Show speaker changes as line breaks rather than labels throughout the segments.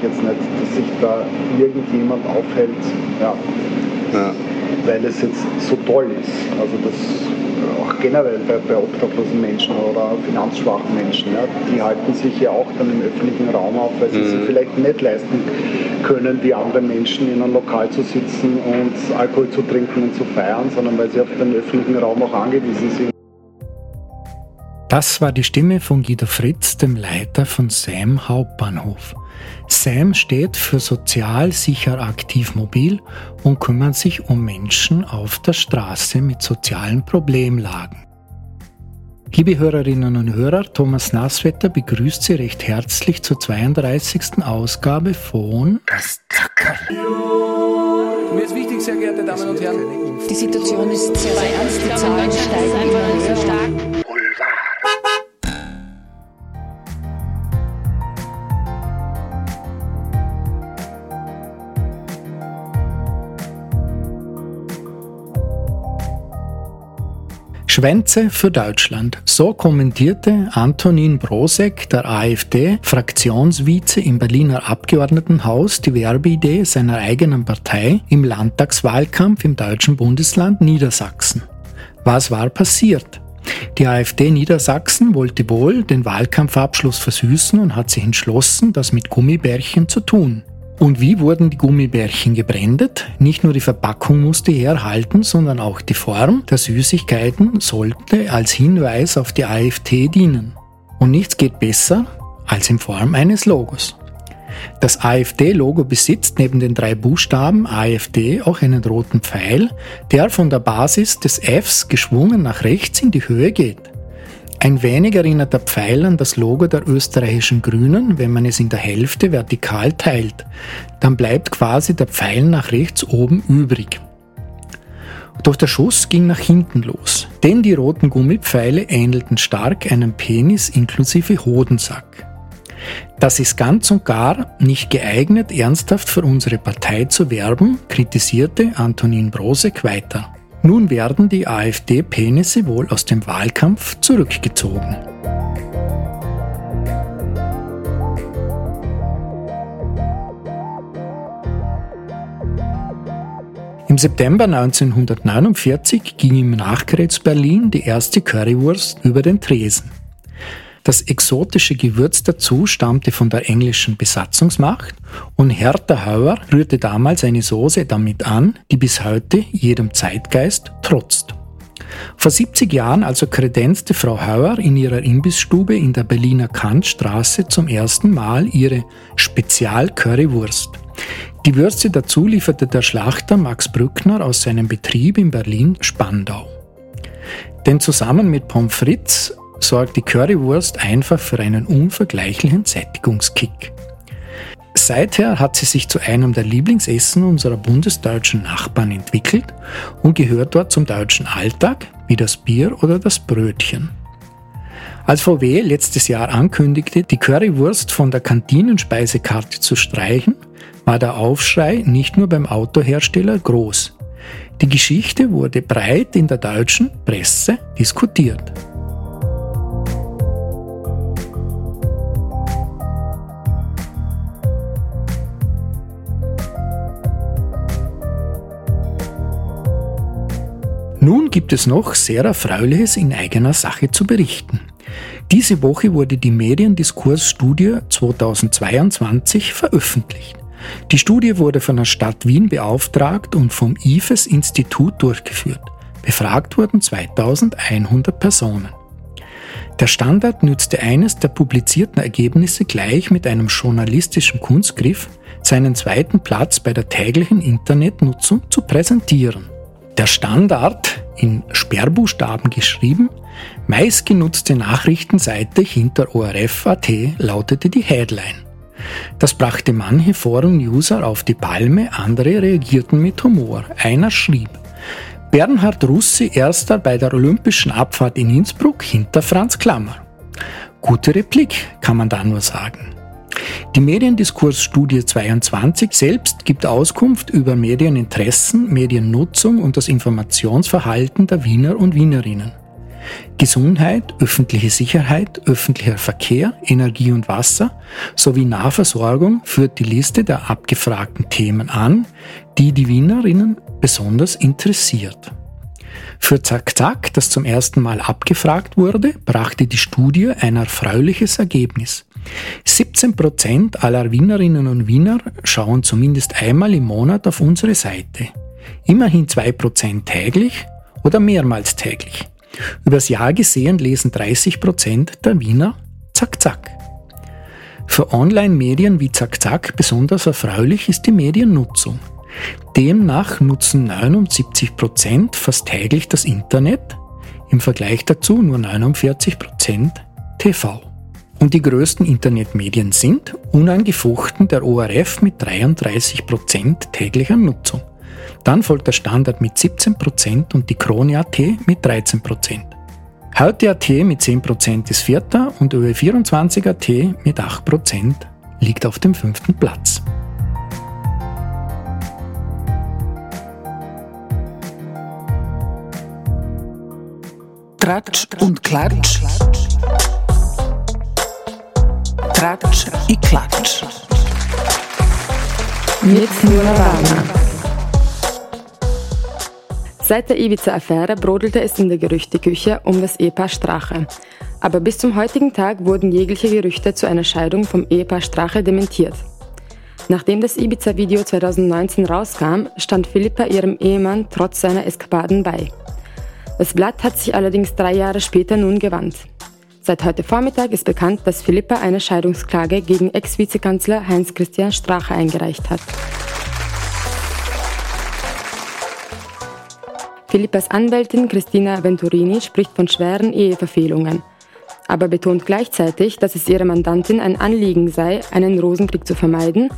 ich jetzt nicht, dass sich da irgendjemand aufhält, ja, ja. weil es jetzt so toll ist. Also das auch generell bei, bei obdachlosen Menschen oder finanzschwachen Menschen, ja, die halten sich ja auch dann im öffentlichen Raum auf, weil sie mhm. sich vielleicht nicht leisten können, wie andere Menschen in einem Lokal zu sitzen und Alkohol zu trinken und zu feiern, sondern weil sie auf den öffentlichen Raum auch angewiesen sind.
Das war die Stimme von Guido Fritz, dem Leiter von SAM Hauptbahnhof. SAM steht für sozial sicher aktiv mobil und kümmert sich um Menschen auf der Straße mit sozialen Problemlagen. Liebe Hörerinnen und Hörer, Thomas Nasswetter begrüßt Sie recht herzlich zur 32. Ausgabe von Das Zackerl.
Mir ist wichtig, sehr geehrte Damen und Herren.
Die Situation ist sehr, sehr ernst, die Zahlen steigen immer sehr stark.
Schwänze für Deutschland. So kommentierte Antonin Brosek, der AfD-Fraktionsvize im Berliner Abgeordnetenhaus, die Werbeidee seiner eigenen Partei im Landtagswahlkampf im deutschen Bundesland Niedersachsen. Was war passiert? Die AfD Niedersachsen wollte wohl den Wahlkampfabschluss versüßen und hat sich entschlossen, das mit Gummibärchen zu tun. Und wie wurden die Gummibärchen gebrandet? Nicht nur die Verpackung musste herhalten, sondern auch die Form der Süßigkeiten sollte als Hinweis auf die AfD dienen. Und nichts geht besser als in Form eines Logos. Das AfD-Logo besitzt neben den drei Buchstaben AfD auch einen roten Pfeil, der von der Basis des Fs geschwungen nach rechts in die Höhe geht. Ein wenig erinnert der Pfeil an das Logo der österreichischen Grünen, wenn man es in der Hälfte vertikal teilt. Dann bleibt quasi der Pfeil nach rechts oben übrig. Doch der Schuss ging nach hinten los, denn die roten Gummipfeile ähnelten stark einem Penis inklusive Hodensack. Das ist ganz und gar nicht geeignet, ernsthaft für unsere Partei zu werben, kritisierte Antonin Brosek weiter. Nun werden die AfD-Penisse wohl aus dem Wahlkampf zurückgezogen. Im September 1949 ging im Nachkrigs Berlin die erste Currywurst über den Tresen. Das exotische Gewürz dazu stammte von der englischen Besatzungsmacht und Hertha Hauer rührte damals eine Soße damit an, die bis heute jedem Zeitgeist trotzt. Vor 70 Jahren also kredenzte Frau Hauer in ihrer Imbissstube in der Berliner Kantstraße zum ersten Mal ihre Spezial-Currywurst. Die Würste dazu lieferte der Schlachter Max Brückner aus seinem Betrieb in Berlin-Spandau. Denn zusammen mit Pommes frites sorgt die Currywurst einfach für einen unvergleichlichen Sättigungskick. Seither hat sie sich zu einem der Lieblingsessen unserer bundesdeutschen Nachbarn entwickelt und gehört dort zum deutschen Alltag wie das Bier oder das Brötchen. Als VW letztes Jahr ankündigte, die Currywurst von der Kantinenspeisekarte zu streichen, war der Aufschrei nicht nur beim Autohersteller groß. Die Geschichte wurde breit in der deutschen Presse diskutiert. Nun gibt es noch sehr Erfreuliches in eigener Sache zu berichten. Diese Woche wurde die Mediendiskursstudie 2022 veröffentlicht. Die Studie wurde von der Stadt Wien beauftragt und vom IFES-Institut durchgeführt. Befragt wurden 2100 Personen. Der Standard nützte eines der publizierten Ergebnisse gleich mit einem journalistischen Kunstgriff, seinen zweiten Platz bei der täglichen Internetnutzung zu präsentieren. Der Standard, in Sperrbuchstaben geschrieben, meistgenutzte Nachrichtenseite hinter ORF.at lautete die Headline. Das brachte manche Forum-User auf die Palme, andere reagierten mit Humor. Einer schrieb, Bernhard Russi erster bei der Olympischen Abfahrt in Innsbruck hinter Franz Klammer. Gute Replik, kann man da nur sagen. Die Mediendiskursstudie 22 selbst gibt Auskunft über Medieninteressen, Mediennutzung und das Informationsverhalten der Wiener und Wienerinnen. Gesundheit, öffentliche Sicherheit, öffentlicher Verkehr, Energie und Wasser sowie Nahversorgung führt die Liste der abgefragten Themen an, die die Wienerinnen besonders interessiert. Für Zack Zack, das zum ersten Mal abgefragt wurde, brachte die Studie ein erfreuliches Ergebnis. 17 Prozent aller Wienerinnen und Wiener schauen zumindest einmal im Monat auf unsere Seite. Immerhin 2 Prozent täglich oder mehrmals täglich. Übers Jahr gesehen lesen 30 Prozent der Wiener Zack Zack. Für Online-Medien wie Zack Zack besonders erfreulich ist die Mediennutzung. Demnach nutzen 79 Prozent fast täglich das Internet, im Vergleich dazu nur 49 Prozent TV. Und die größten Internetmedien sind unangefochten der ORF mit 33 Prozent täglicher Nutzung. Dann folgt der Standard mit 17% und die Krone.at mit 13%. Heute.at mit 10% ist vierter und ÖE24.at mit 8% liegt auf dem fünften Platz.
Tratsch und Klatsch. Tratsch i Klatsch.
Mit Nora Wagner. Seit der Ibiza-Affäre brodelte es in der Gerüchteküche um das Ehepaar Strache. Aber bis zum heutigen Tag wurden jegliche Gerüchte zu einer Scheidung vom Ehepaar Strache dementiert. Nachdem das Ibiza-Video 2019 rauskam, stand Philippa ihrem Ehemann trotz seiner Eskapaden bei. Das Blatt hat sich allerdings drei Jahre später nun gewandt. Seit heute Vormittag ist bekannt, dass Philippa eine Scheidungsklage gegen Ex-Vizekanzler Heinz-Christian Strache eingereicht hat. Philippas Anwältin Christina Venturini spricht von schweren Eheverfehlungen, aber betont gleichzeitig, dass es ihrer Mandantin ein Anliegen sei, einen Rosenkrieg zu vermeiden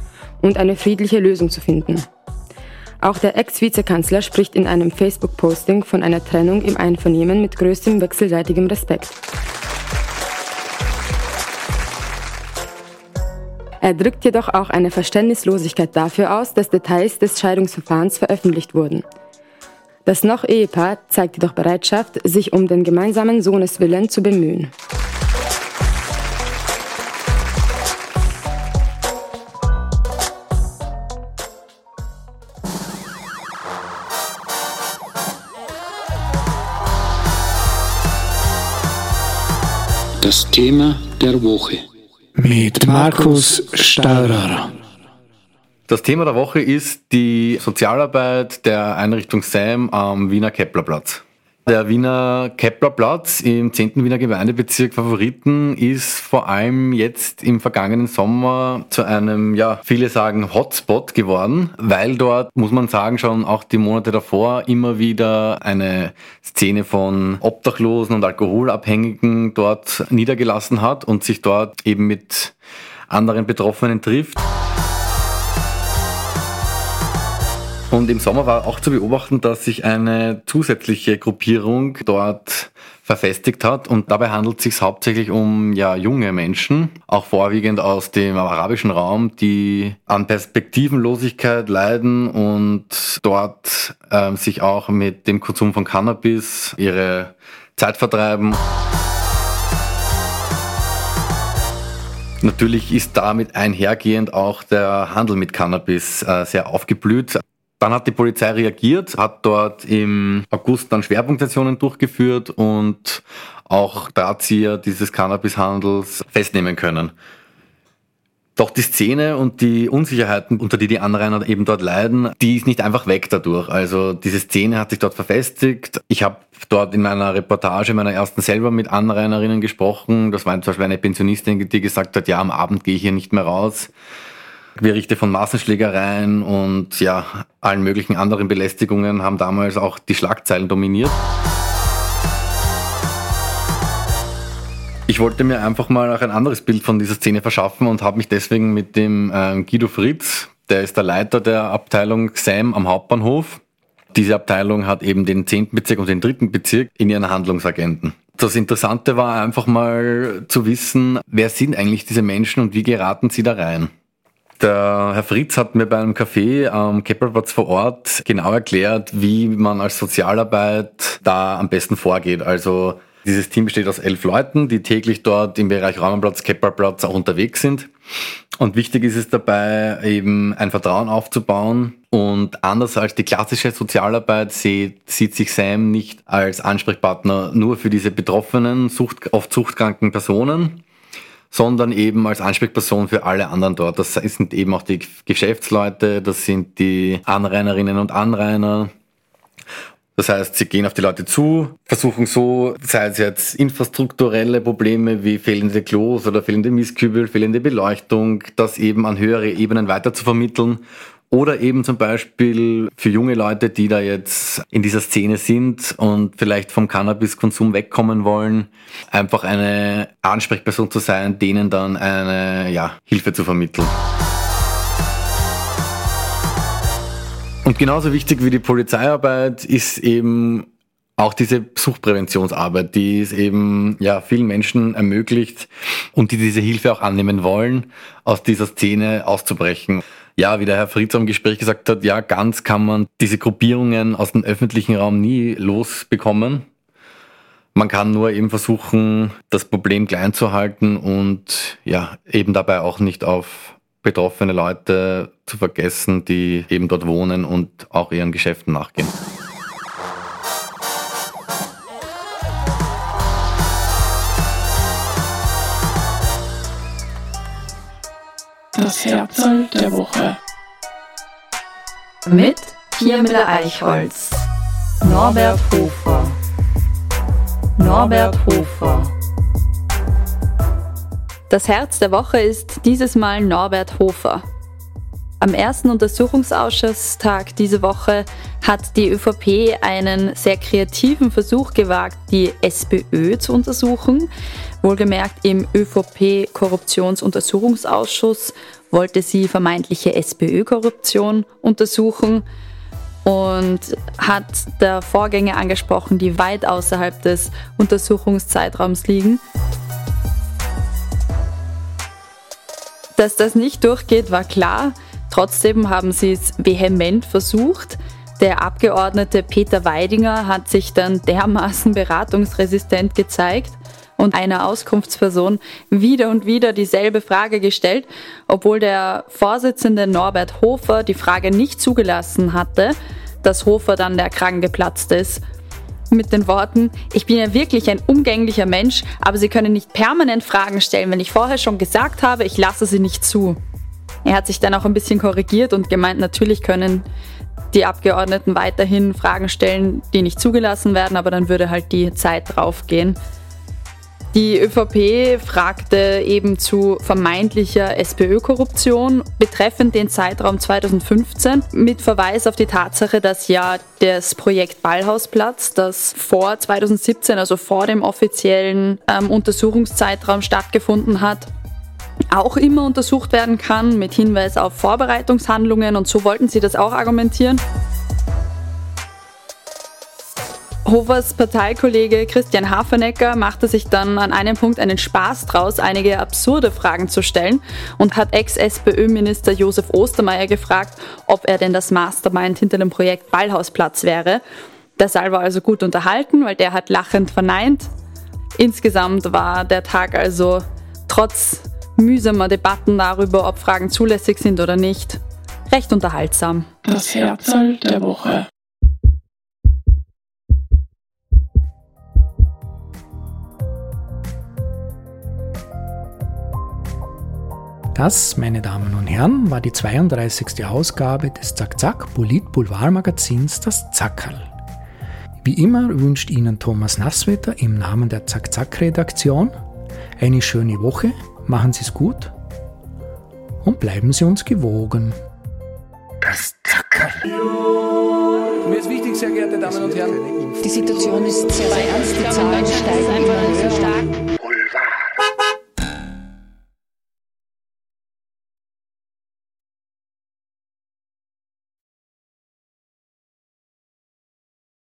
und eine friedliche Lösung zu finden. Auch der Ex-Vizekanzler spricht in einem Facebook-Posting von einer Trennung im Einvernehmen mit größtem wechselseitigem Respekt. Er drückt jedoch auch eine Verständnislosigkeit dafür aus, dass Details des Scheidungsverfahrens veröffentlicht wurden. Das noch Ehepaar zeigt jedoch Bereitschaft, sich um den gemeinsamen Sohneswillen zu bemühen.
Das Thema der Woche
mit Markus Staurer.
Das Thema der Woche ist die Sozialarbeit der Einrichtung SAM am Wiener Keplerplatz. Der Wiener Keplerplatz im 10. Wiener Gemeindebezirk Favoriten ist vor allem jetzt im vergangenen Sommer zu einem, ja, viele sagen Hotspot geworden, weil dort, muss man sagen, schon auch die Monate davor immer wieder eine Szene von Obdachlosen und Alkoholabhängigen dort niedergelassen hat und sich dort eben mit anderen Betroffenen trifft. Und im Sommer war auch zu beobachten, dass sich eine zusätzliche Gruppierung dort verfestigt hat. Und dabei handelt es sich hauptsächlich um ja, junge Menschen, auch vorwiegend aus dem arabischen Raum, die an Perspektivenlosigkeit leiden und dort ähm, sich auch mit dem Konsum von Cannabis ihre Zeit vertreiben. Natürlich ist damit einhergehend auch der Handel mit Cannabis äh, sehr aufgeblüht. Dann hat die Polizei reagiert, hat dort im August dann Schwerpunktationen durchgeführt und auch Drahtzieher dieses Cannabishandels festnehmen können. Doch die Szene und die Unsicherheiten, unter die die Anrainer eben dort leiden, die ist nicht einfach weg dadurch. Also diese Szene hat sich dort verfestigt. Ich habe dort in meiner Reportage, meiner ersten selber mit Anrainerinnen gesprochen. Das war zum Beispiel eine Pensionistin, die gesagt hat, ja, am Abend gehe ich hier nicht mehr raus. Berichte von Massenschlägereien und ja, allen möglichen anderen Belästigungen haben damals auch die Schlagzeilen dominiert. Ich wollte mir einfach mal auch ein anderes Bild von dieser Szene verschaffen und habe mich deswegen mit dem äh, Guido Fritz, der ist der Leiter der Abteilung SAM am Hauptbahnhof. Diese Abteilung hat eben den 10. Bezirk und den 3. Bezirk in ihren Handlungsagenten. Das Interessante war einfach mal zu wissen, wer sind eigentlich diese Menschen und wie geraten sie da rein. Der Herr Fritz hat mir bei einem Café am Keppelplatz vor Ort genau erklärt, wie man als Sozialarbeit da am besten vorgeht. Also Dieses Team besteht aus elf Leuten, die täglich dort im Bereich Räumenplatz, Kepperplatz auch unterwegs sind. Und wichtig ist es dabei, eben ein Vertrauen aufzubauen. Und anders als die klassische Sozialarbeit sieht, sieht sich Sam nicht als Ansprechpartner nur für diese betroffenen, Sucht, oft suchtkranken Personen, sondern eben als Ansprechperson für alle anderen dort. Das sind eben auch die Geschäftsleute, das sind die Anrainerinnen und Anrainer, das heißt, sie gehen auf die Leute zu, versuchen so, sei es jetzt infrastrukturelle Probleme wie fehlende Klos oder fehlende Mistkübel, fehlende Beleuchtung, das eben an höhere Ebenen weiter zu vermitteln. Oder eben zum Beispiel für junge Leute, die da jetzt in dieser Szene sind und vielleicht vom Cannabiskonsum wegkommen wollen, einfach eine Ansprechperson zu sein, denen dann eine ja, Hilfe zu vermitteln. Und genauso wichtig wie die Polizeiarbeit ist eben auch diese Suchtpräventionsarbeit, die es eben ja vielen Menschen ermöglicht und die diese Hilfe auch annehmen wollen, aus dieser Szene auszubrechen. Ja, wie der Herr Fritz am Gespräch gesagt hat, ja, ganz kann man diese Gruppierungen aus dem öffentlichen Raum nie losbekommen. Man kann nur eben versuchen, das Problem klein zu halten und ja, eben dabei auch nicht auf betroffene Leute zu vergessen, die eben dort wohnen und auch ihren Geschäften nachgehen.
Das Herzl der Woche.
Mit Pia Müller-Eichholz, Norbert Hofer, Norbert Hofer.
Das Herz der Woche ist dieses Mal Norbert Hofer. Am ersten Untersuchungsausschusstag diese Woche hat die ÖVP einen sehr kreativen Versuch gewagt, die SPÖ zu untersuchen. Wohlgemerkt im ÖVP-Korruptionsuntersuchungsausschuss wollte sie vermeintliche SPÖ-Korruption untersuchen und hat der Vorgänge angesprochen, die weit außerhalb des Untersuchungszeitraums liegen. Dass das nicht durchgeht, war klar. Trotzdem haben sie es vehement versucht. Der Abgeordnete Peter Weidinger hat sich dann dermaßen beratungsresistent gezeigt und einer Auskunftsperson wieder und wieder dieselbe Frage gestellt, obwohl der Vorsitzende Norbert Hofer die Frage nicht zugelassen hatte, dass Hofer dann der Kragen geplatzt ist mit den Worten, ich bin ja wirklich ein umgänglicher Mensch, aber Sie können nicht permanent Fragen stellen, wenn ich vorher schon gesagt habe, ich lasse sie nicht zu. Er hat sich dann auch ein bisschen korrigiert und gemeint, natürlich können die Abgeordneten weiterhin Fragen stellen, die nicht zugelassen werden, aber dann würde halt die Zeit draufgehen. Die ÖVP fragte eben zu vermeintlicher SPÖ-Korruption betreffend den Zeitraum 2015 mit Verweis auf die Tatsache, dass ja das Projekt Ballhausplatz, das vor 2017, also vor dem offiziellen ähm, Untersuchungszeitraum stattgefunden hat, auch immer untersucht werden kann mit Hinweis auf Vorbereitungshandlungen und so wollten sie das auch argumentieren. Hovers Parteikollege Christian Hafenecker machte sich dann an einem Punkt einen Spaß draus, einige absurde Fragen zu stellen und hat Ex-SPÖ-Minister Josef Ostermeier gefragt, ob er denn das Mastermind hinter dem Projekt Ballhausplatz wäre. Der Saal war also gut unterhalten, weil der hat lachend verneint. Insgesamt war der Tag also trotz mühsamer Debatten darüber, ob Fragen zulässig sind oder nicht, recht unterhaltsam.
Das Herzl der Woche.
Das, meine Damen und Herren, war die 32. Ausgabe des Zack-Zack Polit Boulevard Magazins Das Zackerl. Wie immer wünscht Ihnen Thomas Nasswetter im Namen der Zack-Zack Redaktion eine schöne Woche, machen Sie es gut und bleiben Sie uns gewogen.
Das Zackerl. Mir ist wichtig, sehr geehrte Damen und Herren.
Die Situation ist sehr, sehr ernst. Die Zahlen steigen immer höher.